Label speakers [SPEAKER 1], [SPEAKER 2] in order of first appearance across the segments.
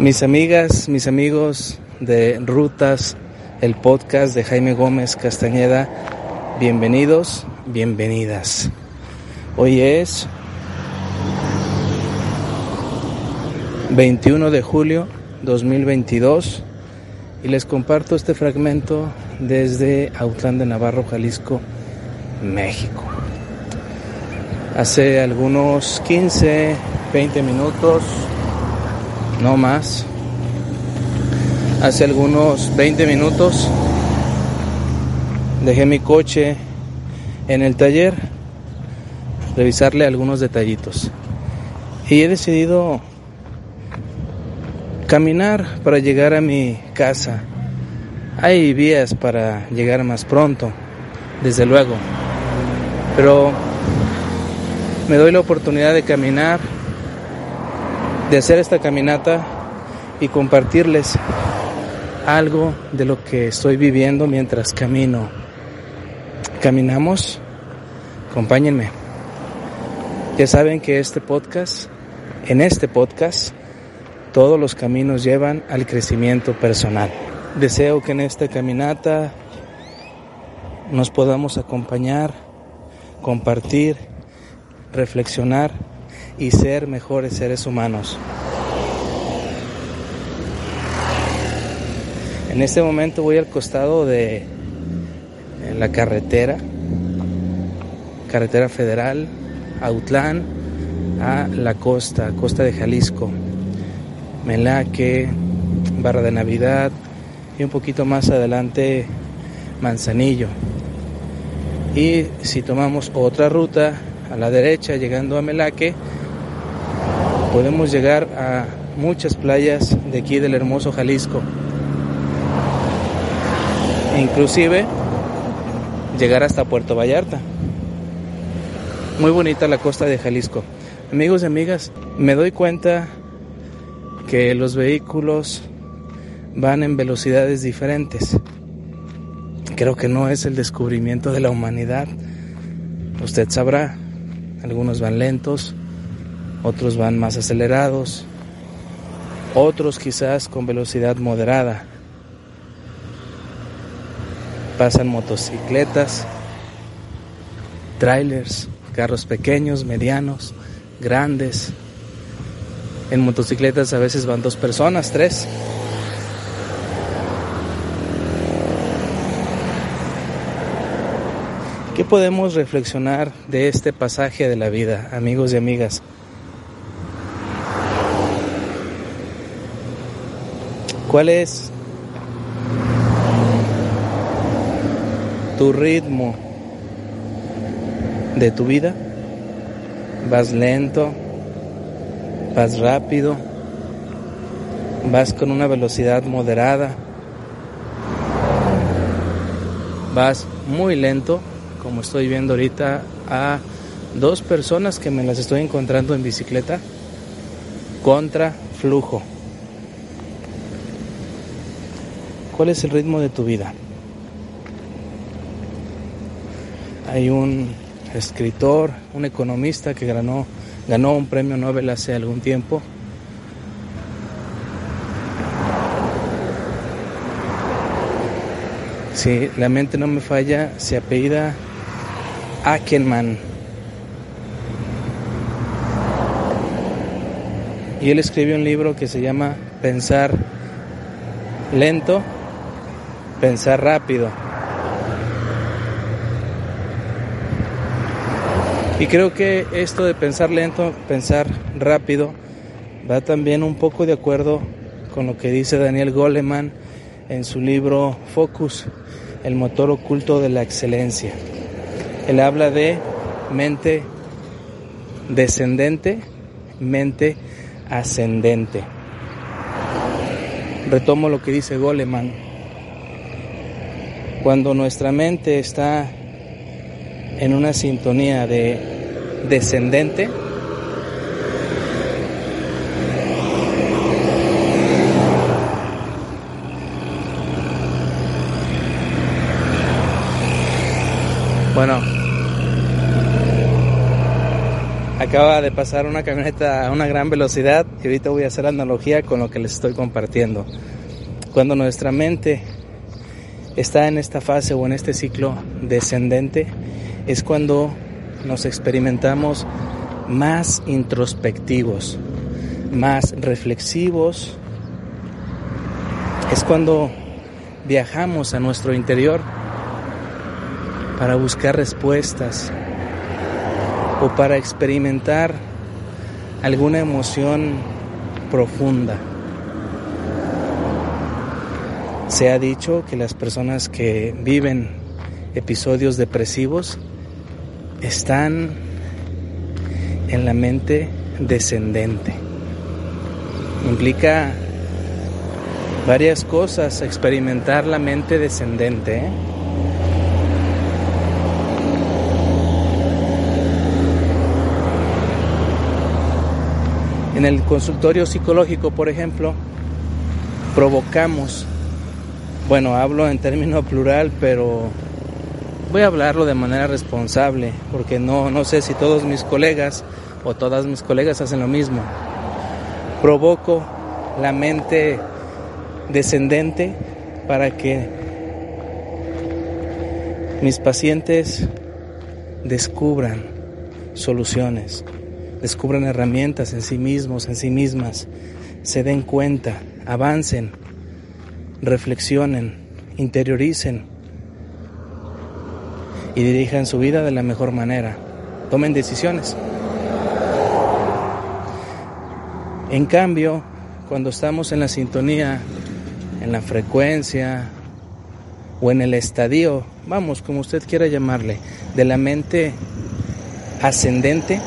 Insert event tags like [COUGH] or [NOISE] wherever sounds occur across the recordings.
[SPEAKER 1] Mis amigas, mis amigos de Rutas, el podcast de Jaime Gómez Castañeda, bienvenidos, bienvenidas. Hoy es 21 de julio 2022 y les comparto este fragmento desde Autlán de Navarro, Jalisco, México. Hace algunos 15, 20 minutos no más. Hace algunos 20 minutos dejé mi coche en el taller, revisarle algunos detallitos. Y he decidido caminar para llegar a mi casa. Hay vías para llegar más pronto, desde luego. Pero me doy la oportunidad de caminar de hacer esta caminata y compartirles algo de lo que estoy viviendo mientras camino. ¿Caminamos? Acompáñenme. Ya saben que este podcast, en este podcast, todos los caminos llevan al crecimiento personal. Deseo que en esta caminata nos podamos acompañar, compartir, reflexionar y ser mejores seres humanos. En este momento voy al costado de la carretera, carretera federal, Autlán, a la costa, costa de Jalisco, Melaque, Barra de Navidad y un poquito más adelante Manzanillo. Y si tomamos otra ruta a la derecha llegando a Melaque, podemos llegar a muchas playas de aquí del hermoso Jalisco. inclusive llegar hasta Puerto Vallarta. Muy bonita la costa de Jalisco. Amigos y amigas, me doy cuenta que los vehículos van en velocidades diferentes. Creo que no es el descubrimiento de la humanidad. Usted sabrá, algunos van lentos, otros van más acelerados, otros quizás con velocidad moderada. Pasan motocicletas, trailers, carros pequeños, medianos, grandes. En motocicletas a veces van dos personas, tres. ¿Qué podemos reflexionar de este pasaje de la vida, amigos y amigas? ¿Cuál es tu ritmo de tu vida? ¿Vas lento? ¿Vas rápido? ¿Vas con una velocidad moderada? ¿Vas muy lento? Como estoy viendo ahorita a dos personas que me las estoy encontrando en bicicleta contra flujo. ¿Cuál es el ritmo de tu vida? Hay un escritor, un economista que ganó, ganó un premio Nobel hace algún tiempo. Si la mente no me falla, se apellida Ackerman. Y él escribió un libro que se llama Pensar lento pensar rápido. Y creo que esto de pensar lento, pensar rápido, va también un poco de acuerdo con lo que dice Daniel Goleman en su libro Focus, el motor oculto de la excelencia. Él habla de mente descendente, mente ascendente. Retomo lo que dice Goleman. Cuando nuestra mente está en una sintonía de descendente, Bueno, acaba de pasar una camioneta a una gran velocidad y ahorita voy a hacer analogía con lo que les estoy compartiendo. Cuando nuestra mente está en esta fase o en este ciclo descendente, es cuando nos experimentamos más introspectivos, más reflexivos. Es cuando viajamos a nuestro interior para buscar respuestas o para experimentar alguna emoción profunda. Se ha dicho que las personas que viven episodios depresivos están en la mente descendente. Implica varias cosas experimentar la mente descendente. ¿eh? En el consultorio psicológico, por ejemplo, provocamos, bueno, hablo en término plural, pero voy a hablarlo de manera responsable, porque no, no sé si todos mis colegas o todas mis colegas hacen lo mismo. Provoco la mente descendente para que mis pacientes descubran soluciones descubran herramientas en sí mismos, en sí mismas, se den cuenta, avancen, reflexionen, interioricen y dirijan su vida de la mejor manera. Tomen decisiones. En cambio, cuando estamos en la sintonía, en la frecuencia o en el estadio, vamos, como usted quiera llamarle, de la mente ascendente,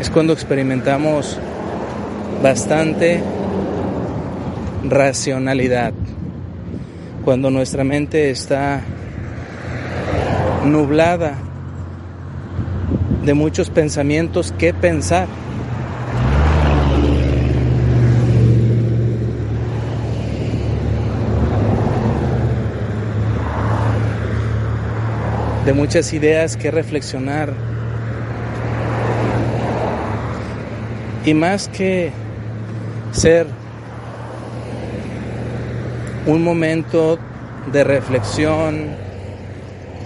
[SPEAKER 1] es cuando experimentamos bastante racionalidad, cuando nuestra mente está nublada de muchos pensamientos que pensar. de muchas ideas que reflexionar, Y más que ser un momento de reflexión,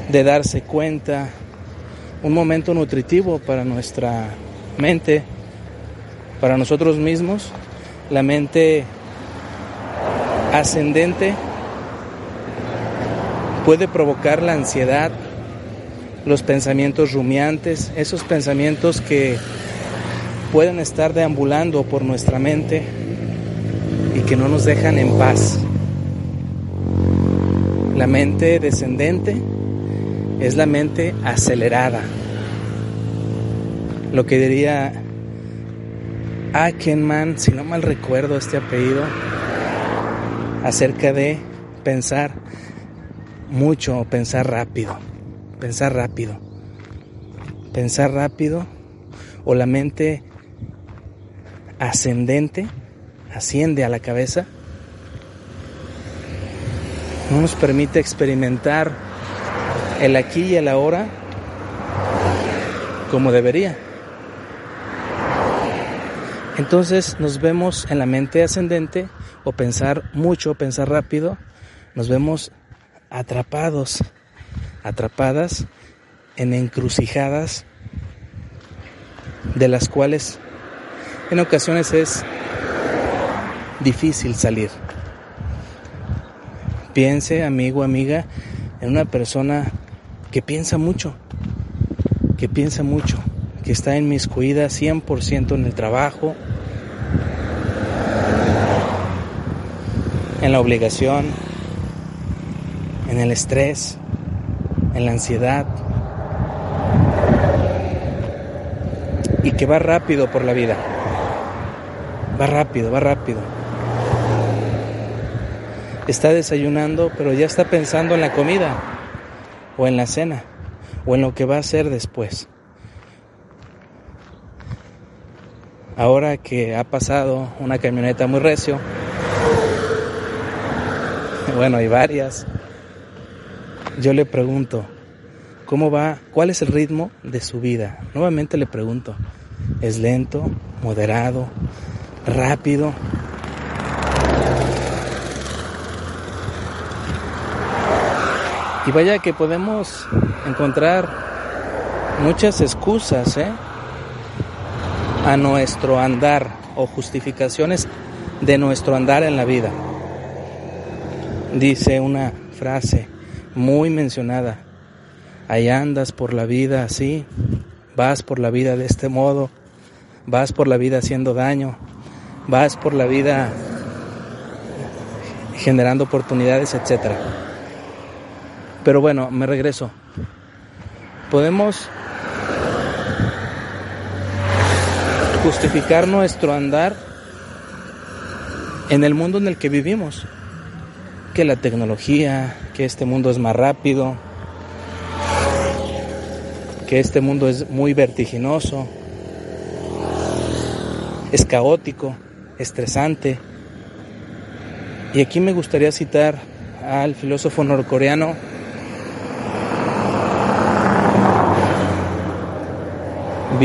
[SPEAKER 1] de darse cuenta, un momento nutritivo para nuestra mente, para nosotros mismos, la mente ascendente puede provocar la ansiedad, los pensamientos rumiantes, esos pensamientos que pueden estar deambulando por nuestra mente y que no nos dejan en paz. La mente descendente es la mente acelerada. Lo que diría Ackenman, si no mal recuerdo este apellido, acerca de pensar mucho, pensar rápido, pensar rápido, pensar rápido o la mente ascendente, asciende a la cabeza, no nos permite experimentar el aquí y el ahora como debería. Entonces nos vemos en la mente ascendente o pensar mucho, pensar rápido, nos vemos atrapados, atrapadas en encrucijadas de las cuales en ocasiones es difícil salir. Piense, amigo, amiga, en una persona que piensa mucho, que piensa mucho, que está inmiscuida 100% en el trabajo, en la obligación, en el estrés, en la ansiedad y que va rápido por la vida. Va rápido, va rápido. Está desayunando, pero ya está pensando en la comida o en la cena o en lo que va a hacer después. Ahora que ha pasado una camioneta muy recio, [LAUGHS] bueno, hay varias, yo le pregunto, ¿cómo va? ¿Cuál es el ritmo de su vida? Nuevamente le pregunto, ¿es lento, moderado, rápido? Y vaya que podemos encontrar muchas excusas ¿eh? a nuestro andar o justificaciones de nuestro andar en la vida. Dice una frase muy mencionada, ahí andas por la vida así, vas por la vida de este modo, vas por la vida haciendo daño, vas por la vida generando oportunidades, etcétera. Pero bueno, me regreso. Podemos justificar nuestro andar en el mundo en el que vivimos. Que la tecnología, que este mundo es más rápido, que este mundo es muy vertiginoso, es caótico, estresante. Y aquí me gustaría citar al filósofo norcoreano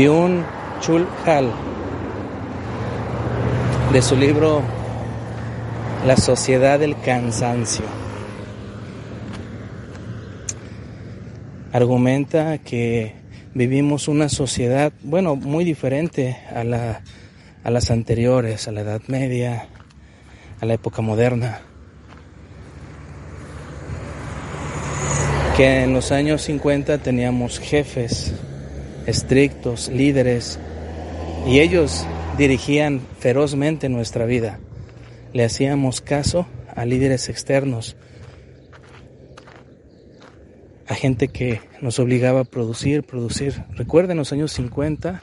[SPEAKER 1] Byung Chul Hal de su libro La sociedad del cansancio. Argumenta que vivimos una sociedad, bueno, muy diferente a, la, a las anteriores, a la Edad Media, a la época moderna. Que en los años 50 teníamos jefes estrictos, líderes, y ellos dirigían ferozmente nuestra vida. Le hacíamos caso a líderes externos, a gente que nos obligaba a producir, producir. Recuerden los años 50,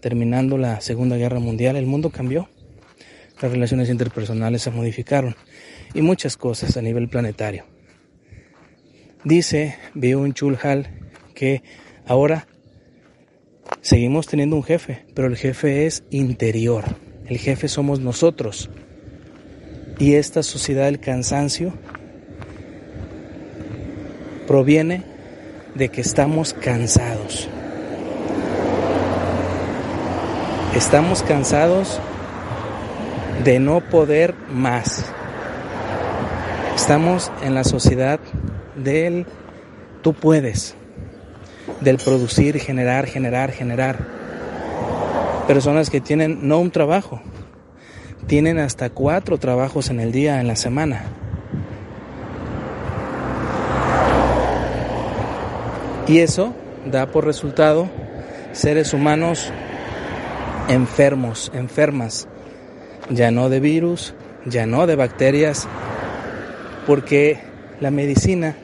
[SPEAKER 1] terminando la Segunda Guerra Mundial, el mundo cambió. Las relaciones interpersonales se modificaron y muchas cosas a nivel planetario. Dice Byung Chul Hal que ahora Seguimos teniendo un jefe, pero el jefe es interior. El jefe somos nosotros. Y esta sociedad del cansancio proviene de que estamos cansados. Estamos cansados de no poder más. Estamos en la sociedad del tú puedes del producir, generar, generar, generar. Personas que tienen no un trabajo, tienen hasta cuatro trabajos en el día, en la semana. Y eso da por resultado seres humanos enfermos, enfermas, ya no de virus, ya no de bacterias, porque la medicina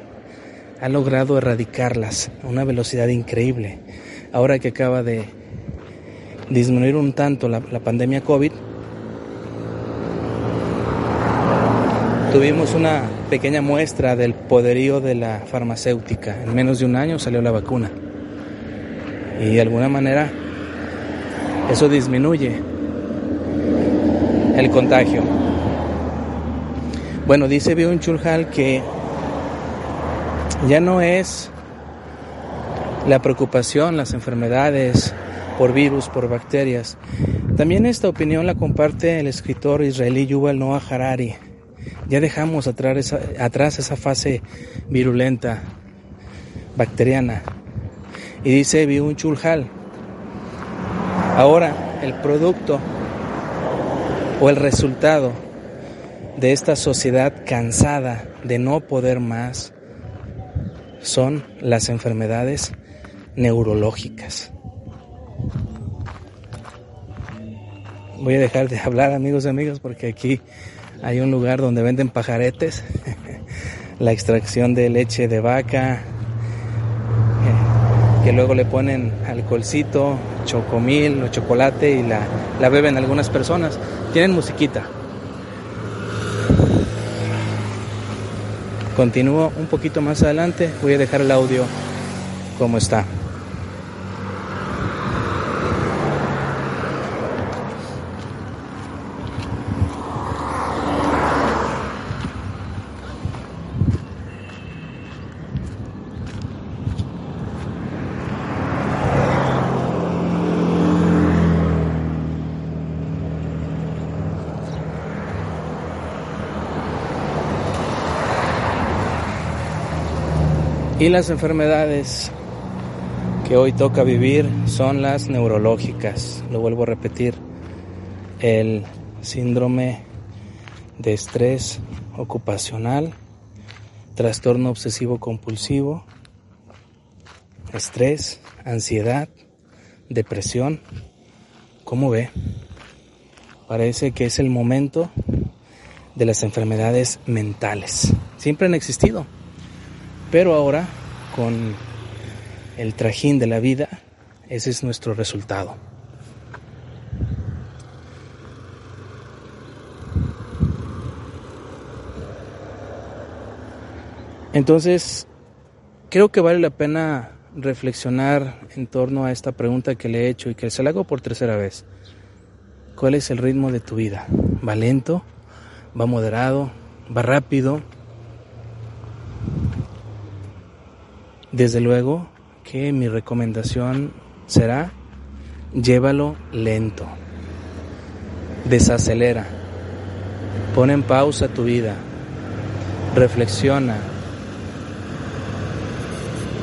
[SPEAKER 1] ha logrado erradicarlas a una velocidad increíble. Ahora que acaba de disminuir un tanto la, pandemia COVID, tuvimos una pequeña muestra del poderío de la farmacéutica. En menos de un año salió la vacuna. Y de alguna manera eso disminuye el contagio. Bueno, dice Bion Chulhal que ya no es la preocupación, las enfermedades por virus, por bacterias. También esta opinión la comparte el escritor israelí Yuval Noah Harari. Ya dejamos atrás esa, atrás esa fase virulenta, bacteriana. Y dice Biun Chulhal, ahora el producto o el resultado de esta sociedad cansada de no poder más, son las enfermedades neurológicas. Voy a dejar de [LAUGHS] hablar amigos y amigas porque aquí Hay un lugar donde venden pajaretes, [LAUGHS] la extracción de leche de vaca, que luego le ponen alcoholcito, chocomil o chocolate y la, la beben algunas personas. Tienen musiquita. Continúo un poquito más adelante, voy a dejar el audio como está. Y las enfermedades que hoy toca vivir son las neurológicas. Lo vuelvo a repetir. El síndrome de estrés ocupacional, trastorno obsesivo compulsivo, estrés, ansiedad, depresión. ¿Cómo ve? Parece que es el momento de las enfermedades mentales. Siempre han existido pero ahora, con el trajín de la vida, ese es nuestro resultado. Entonces, creo que vale la pena reflexionar en torno a esta pregunta que le he hecho y que se la hago por tercera vez. ¿Cuál es el ritmo de tu vida? ¿Va lento? ¿Va moderado? ¿Va rápido? Desde luego que mi recomendación será llévalo lento, desacelera, pon en pausa tu vida, reflexiona,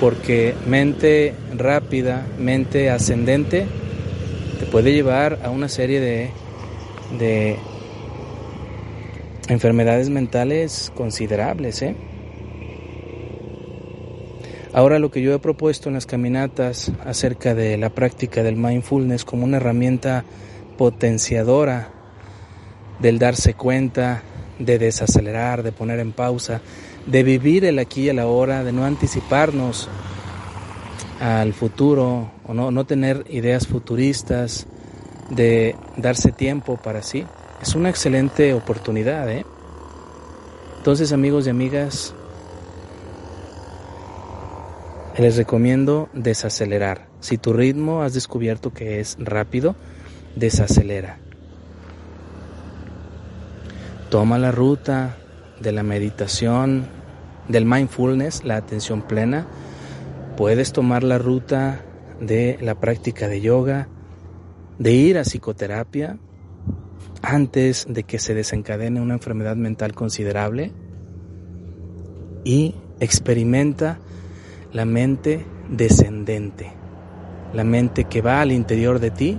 [SPEAKER 1] porque mente rápida, mente ascendente, te puede llevar a una serie de, de enfermedades mentales considerables, ¿eh? Ahora lo que yo he propuesto en las caminatas acerca de la práctica del mindfulness como una herramienta potenciadora del darse cuenta, de desacelerar, de poner en pausa, de vivir el aquí y el ahora, de no anticiparnos al futuro o no, no tener ideas futuristas, de darse tiempo para sí, es una excelente oportunidad. ¿eh? Entonces amigos y amigas, les recomiendo desacelerar. Si tu ritmo has descubierto que es rápido, desacelera. Toma la ruta de la meditación, del mindfulness, la atención plena. Puedes tomar la ruta de la práctica de yoga, de ir a psicoterapia antes de que se desencadene una enfermedad mental considerable y experimenta la mente descendente, la mente que va al interior de ti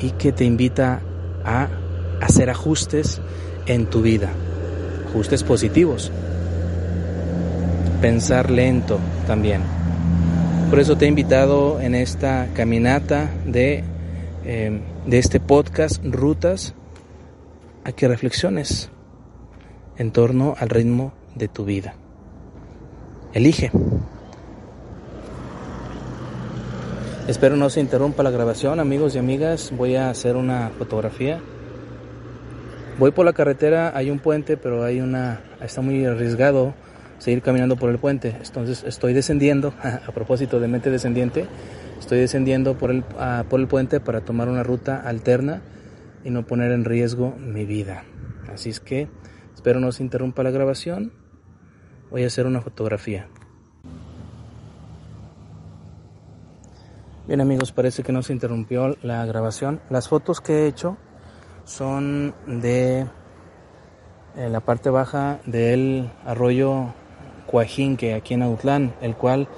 [SPEAKER 1] y que te invita a hacer ajustes en tu vida, ajustes positivos, pensar lento también. Por eso te he invitado en esta caminata de, eh, de este podcast Rutas a que reflexiones en torno al ritmo de tu vida. Elige. Espero no se interrumpa la grabación, amigos y amigas. Voy a hacer una fotografía. Voy por la carretera, hay un puente, pero hay una está muy arriesgado seguir caminando por el puente. Entonces estoy descendiendo, [LAUGHS] a propósito de mente descendiente, estoy descendiendo por el, por el puente para tomar una ruta alterna y no poner en riesgo mi vida. Así es que espero no se interrumpa la grabación. Voy a hacer una fotografía. Bien amigos, parece que no se interrumpió la grabación. Las fotos que he hecho son de eh, la parte baja del arroyo Cuajinque aquí en Autlán, el cual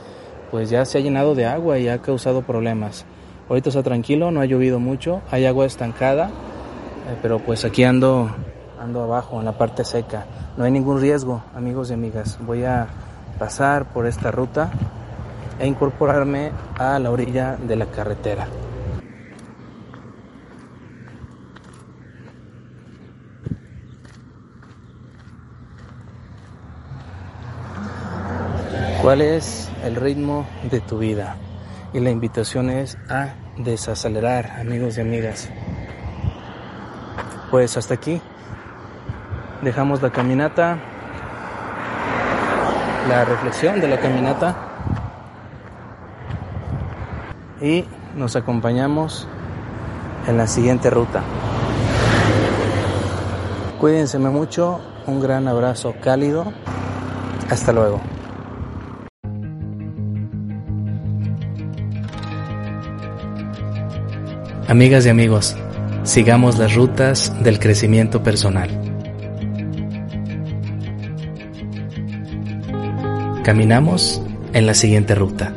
[SPEAKER 1] pues ya se ha llenado de agua y ha causado problemas. Ahorita está tranquilo, no ha llovido mucho, hay agua estancada, eh, pero pues aquí ando ando abajo en la parte seca. No hay ningún riesgo, amigos y amigas. Voy a pasar por esta ruta e incorporarme a la orilla de la carretera. ¿Cuál es el ritmo de tu vida? Y la invitación es a desacelerar, amigos y amigas. Pues hasta aquí. Dejamos la caminata, la reflexión de la caminata y nos acompañamos en la siguiente ruta. Cuídense mucho, un gran abrazo cálido. Hasta luego. Amigas y amigos, sigamos las rutas del crecimiento personal. Caminamos en la siguiente ruta.